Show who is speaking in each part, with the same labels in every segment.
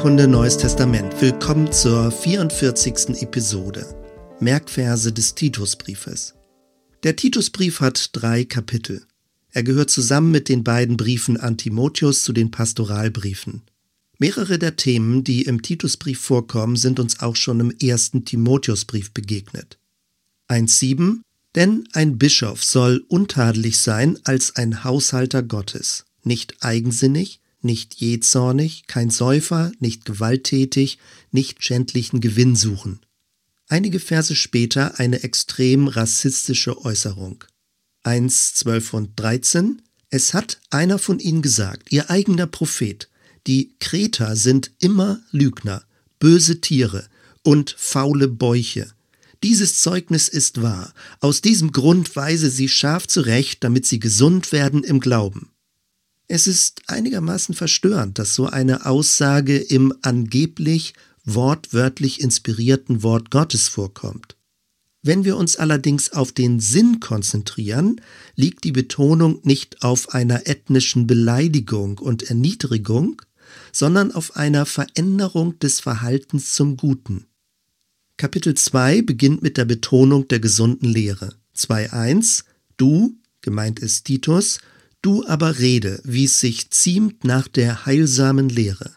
Speaker 1: Bibelkunde Neues Testament. Willkommen zur 44. Episode. Merkverse des Titusbriefes. Der Titusbrief hat drei Kapitel. Er gehört zusammen mit den beiden Briefen an Timotheus zu den Pastoralbriefen. Mehrere der Themen, die im Titusbrief vorkommen, sind uns auch schon im ersten Timotheusbrief begegnet. 1.7 Denn ein Bischof soll untadelig sein als ein Haushalter Gottes, nicht eigensinnig, nicht jähzornig, kein Säufer, nicht gewalttätig, nicht schändlichen Gewinn suchen. Einige Verse später eine extrem rassistische Äußerung. 1, 12 und 13 Es hat einer von ihnen gesagt, ihr eigener Prophet, die Kreter sind immer Lügner, böse Tiere und faule Bäuche. Dieses Zeugnis ist wahr. Aus diesem Grund weise sie scharf zurecht, damit sie gesund werden im Glauben. Es ist einigermaßen verstörend, dass so eine Aussage im angeblich wortwörtlich inspirierten Wort Gottes vorkommt. Wenn wir uns allerdings auf den Sinn konzentrieren, liegt die Betonung nicht auf einer ethnischen Beleidigung und Erniedrigung, sondern auf einer Veränderung des Verhaltens zum Guten. Kapitel 2 beginnt mit der Betonung der gesunden Lehre. 2.1 Du, gemeint ist Titus, Du aber rede, wie es sich ziemt nach der heilsamen Lehre.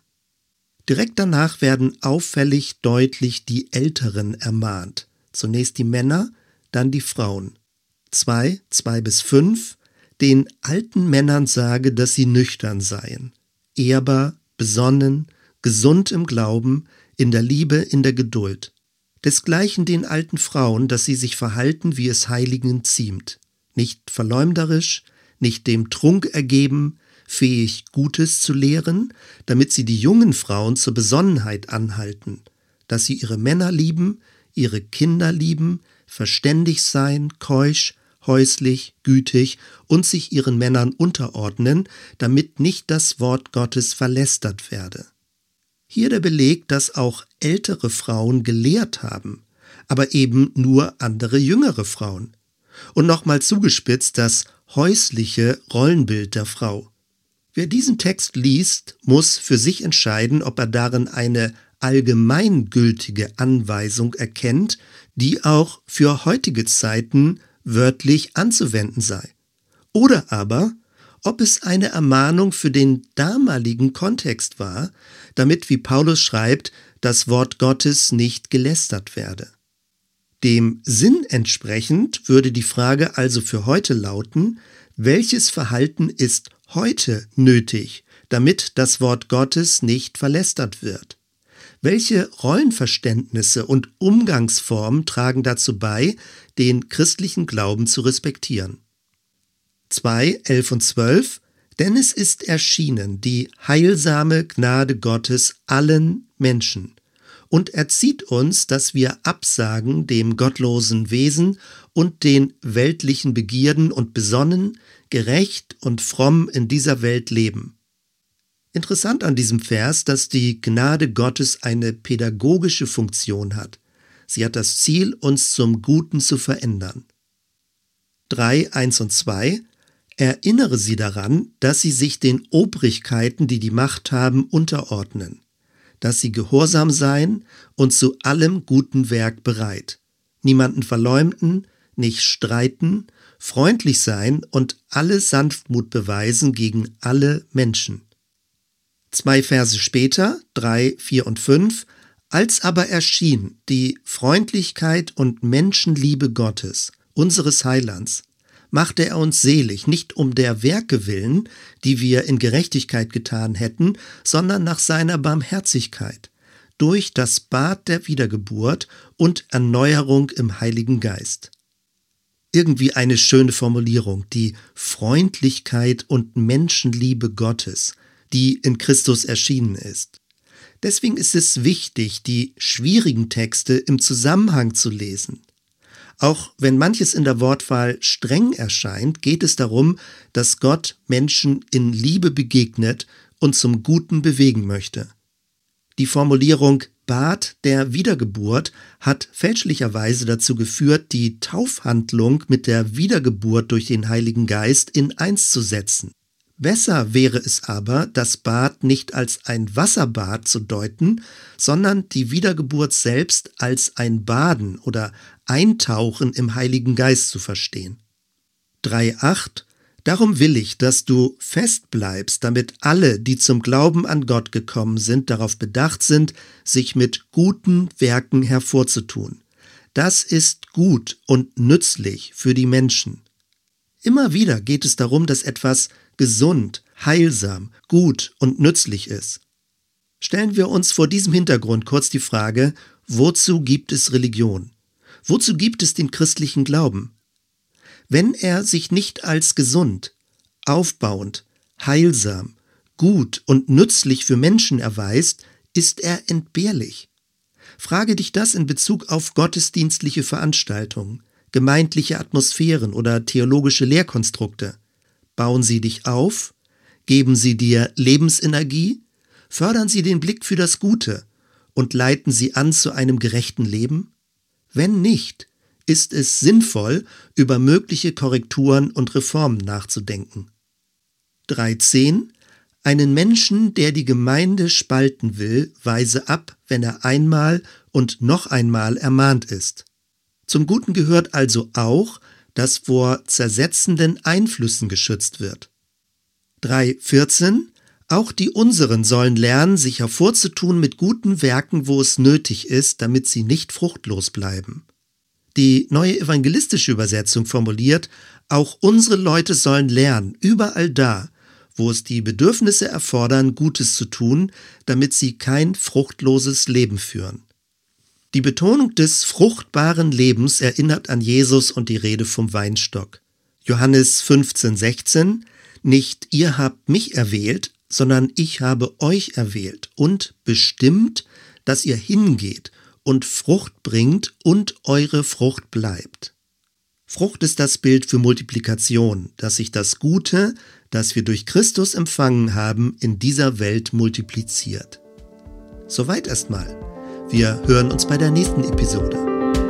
Speaker 1: Direkt danach werden auffällig deutlich die Älteren ermahnt. Zunächst die Männer, dann die Frauen. Zwei, zwei bis fünf, den alten Männern sage, dass sie nüchtern seien, ehrbar, besonnen, gesund im Glauben, in der Liebe, in der Geduld. Desgleichen den alten Frauen, dass sie sich verhalten, wie es Heiligen ziemt, nicht verleumderisch, nicht dem Trunk ergeben, fähig Gutes zu lehren, damit sie die jungen Frauen zur Besonnenheit anhalten, dass sie ihre Männer lieben, ihre Kinder lieben, verständig sein, keusch, häuslich, gütig und sich ihren Männern unterordnen, damit nicht das Wort Gottes verlästert werde. Hier der Beleg, dass auch ältere Frauen gelehrt haben, aber eben nur andere jüngere Frauen. Und nochmal zugespitzt das häusliche Rollenbild der Frau. Wer diesen Text liest, muss für sich entscheiden, ob er darin eine allgemeingültige Anweisung erkennt, die auch für heutige Zeiten wörtlich anzuwenden sei. Oder aber, ob es eine Ermahnung für den damaligen Kontext war, damit, wie Paulus schreibt, das Wort Gottes nicht gelästert werde. Dem Sinn entsprechend würde die Frage also für heute lauten, welches Verhalten ist heute nötig, damit das Wort Gottes nicht verlästert wird? Welche Rollenverständnisse und Umgangsformen tragen dazu bei, den christlichen Glauben zu respektieren? 2, 11 und 12 Denn es ist erschienen die heilsame Gnade Gottes allen Menschen und erzieht uns, dass wir absagen dem gottlosen Wesen und den weltlichen Begierden und besonnen, gerecht und fromm in dieser Welt leben. Interessant an diesem Vers, dass die Gnade Gottes eine pädagogische Funktion hat. Sie hat das Ziel, uns zum Guten zu verändern. 3, 1 und 2 Erinnere sie daran, dass sie sich den Obrigkeiten, die die Macht haben, unterordnen dass sie gehorsam seien und zu allem guten Werk bereit, niemanden verleumden, nicht streiten, freundlich sein und alle Sanftmut beweisen gegen alle Menschen. Zwei Verse später, drei, vier und fünf, als aber erschien die Freundlichkeit und Menschenliebe Gottes, unseres Heilands, machte er uns selig, nicht um der Werke willen, die wir in Gerechtigkeit getan hätten, sondern nach seiner Barmherzigkeit, durch das Bad der Wiedergeburt und Erneuerung im Heiligen Geist. Irgendwie eine schöne Formulierung, die Freundlichkeit und Menschenliebe Gottes, die in Christus erschienen ist. Deswegen ist es wichtig, die schwierigen Texte im Zusammenhang zu lesen. Auch wenn manches in der Wortwahl streng erscheint, geht es darum, dass Gott Menschen in Liebe begegnet und zum Guten bewegen möchte. Die Formulierung Bad der Wiedergeburt hat fälschlicherweise dazu geführt, die Taufhandlung mit der Wiedergeburt durch den Heiligen Geist in eins zu setzen. Besser wäre es aber, das Bad nicht als ein Wasserbad zu deuten, sondern die Wiedergeburt selbst als ein Baden oder Eintauchen im Heiligen Geist zu verstehen. 3.8 Darum will ich, dass du fest bleibst, damit alle, die zum Glauben an Gott gekommen sind, darauf bedacht sind, sich mit guten Werken hervorzutun. Das ist gut und nützlich für die Menschen. Immer wieder geht es darum, dass etwas gesund, heilsam, gut und nützlich ist. Stellen wir uns vor diesem Hintergrund kurz die Frage, wozu gibt es Religion? Wozu gibt es den christlichen Glauben? Wenn er sich nicht als gesund, aufbauend, heilsam, gut und nützlich für Menschen erweist, ist er entbehrlich. Frage dich das in Bezug auf gottesdienstliche Veranstaltungen, gemeindliche Atmosphären oder theologische Lehrkonstrukte. Bauen sie dich auf? Geben sie dir Lebensenergie? Fördern sie den Blick für das Gute und leiten sie an zu einem gerechten Leben? Wenn nicht, ist es sinnvoll, über mögliche Korrekturen und Reformen nachzudenken. 13. Einen Menschen, der die Gemeinde spalten will, weise ab, wenn er einmal und noch einmal ermahnt ist. Zum Guten gehört also auch, dass vor zersetzenden Einflüssen geschützt wird. 3.14 Auch die unseren sollen lernen, sich hervorzutun mit guten Werken, wo es nötig ist, damit sie nicht fruchtlos bleiben. Die neue evangelistische Übersetzung formuliert, auch unsere Leute sollen lernen, überall da, wo es die Bedürfnisse erfordern, Gutes zu tun, damit sie kein fruchtloses Leben führen. Die Betonung des fruchtbaren Lebens erinnert an Jesus und die Rede vom Weinstock. Johannes 15, 16 Nicht ihr habt mich erwählt, sondern ich habe euch erwählt und bestimmt, dass ihr hingeht und Frucht bringt und eure Frucht bleibt. Frucht ist das Bild für Multiplikation, dass sich das Gute, das wir durch Christus empfangen haben, in dieser Welt multipliziert. Soweit erstmal. Wir hören uns bei der nächsten Episode.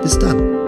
Speaker 1: Bis dann.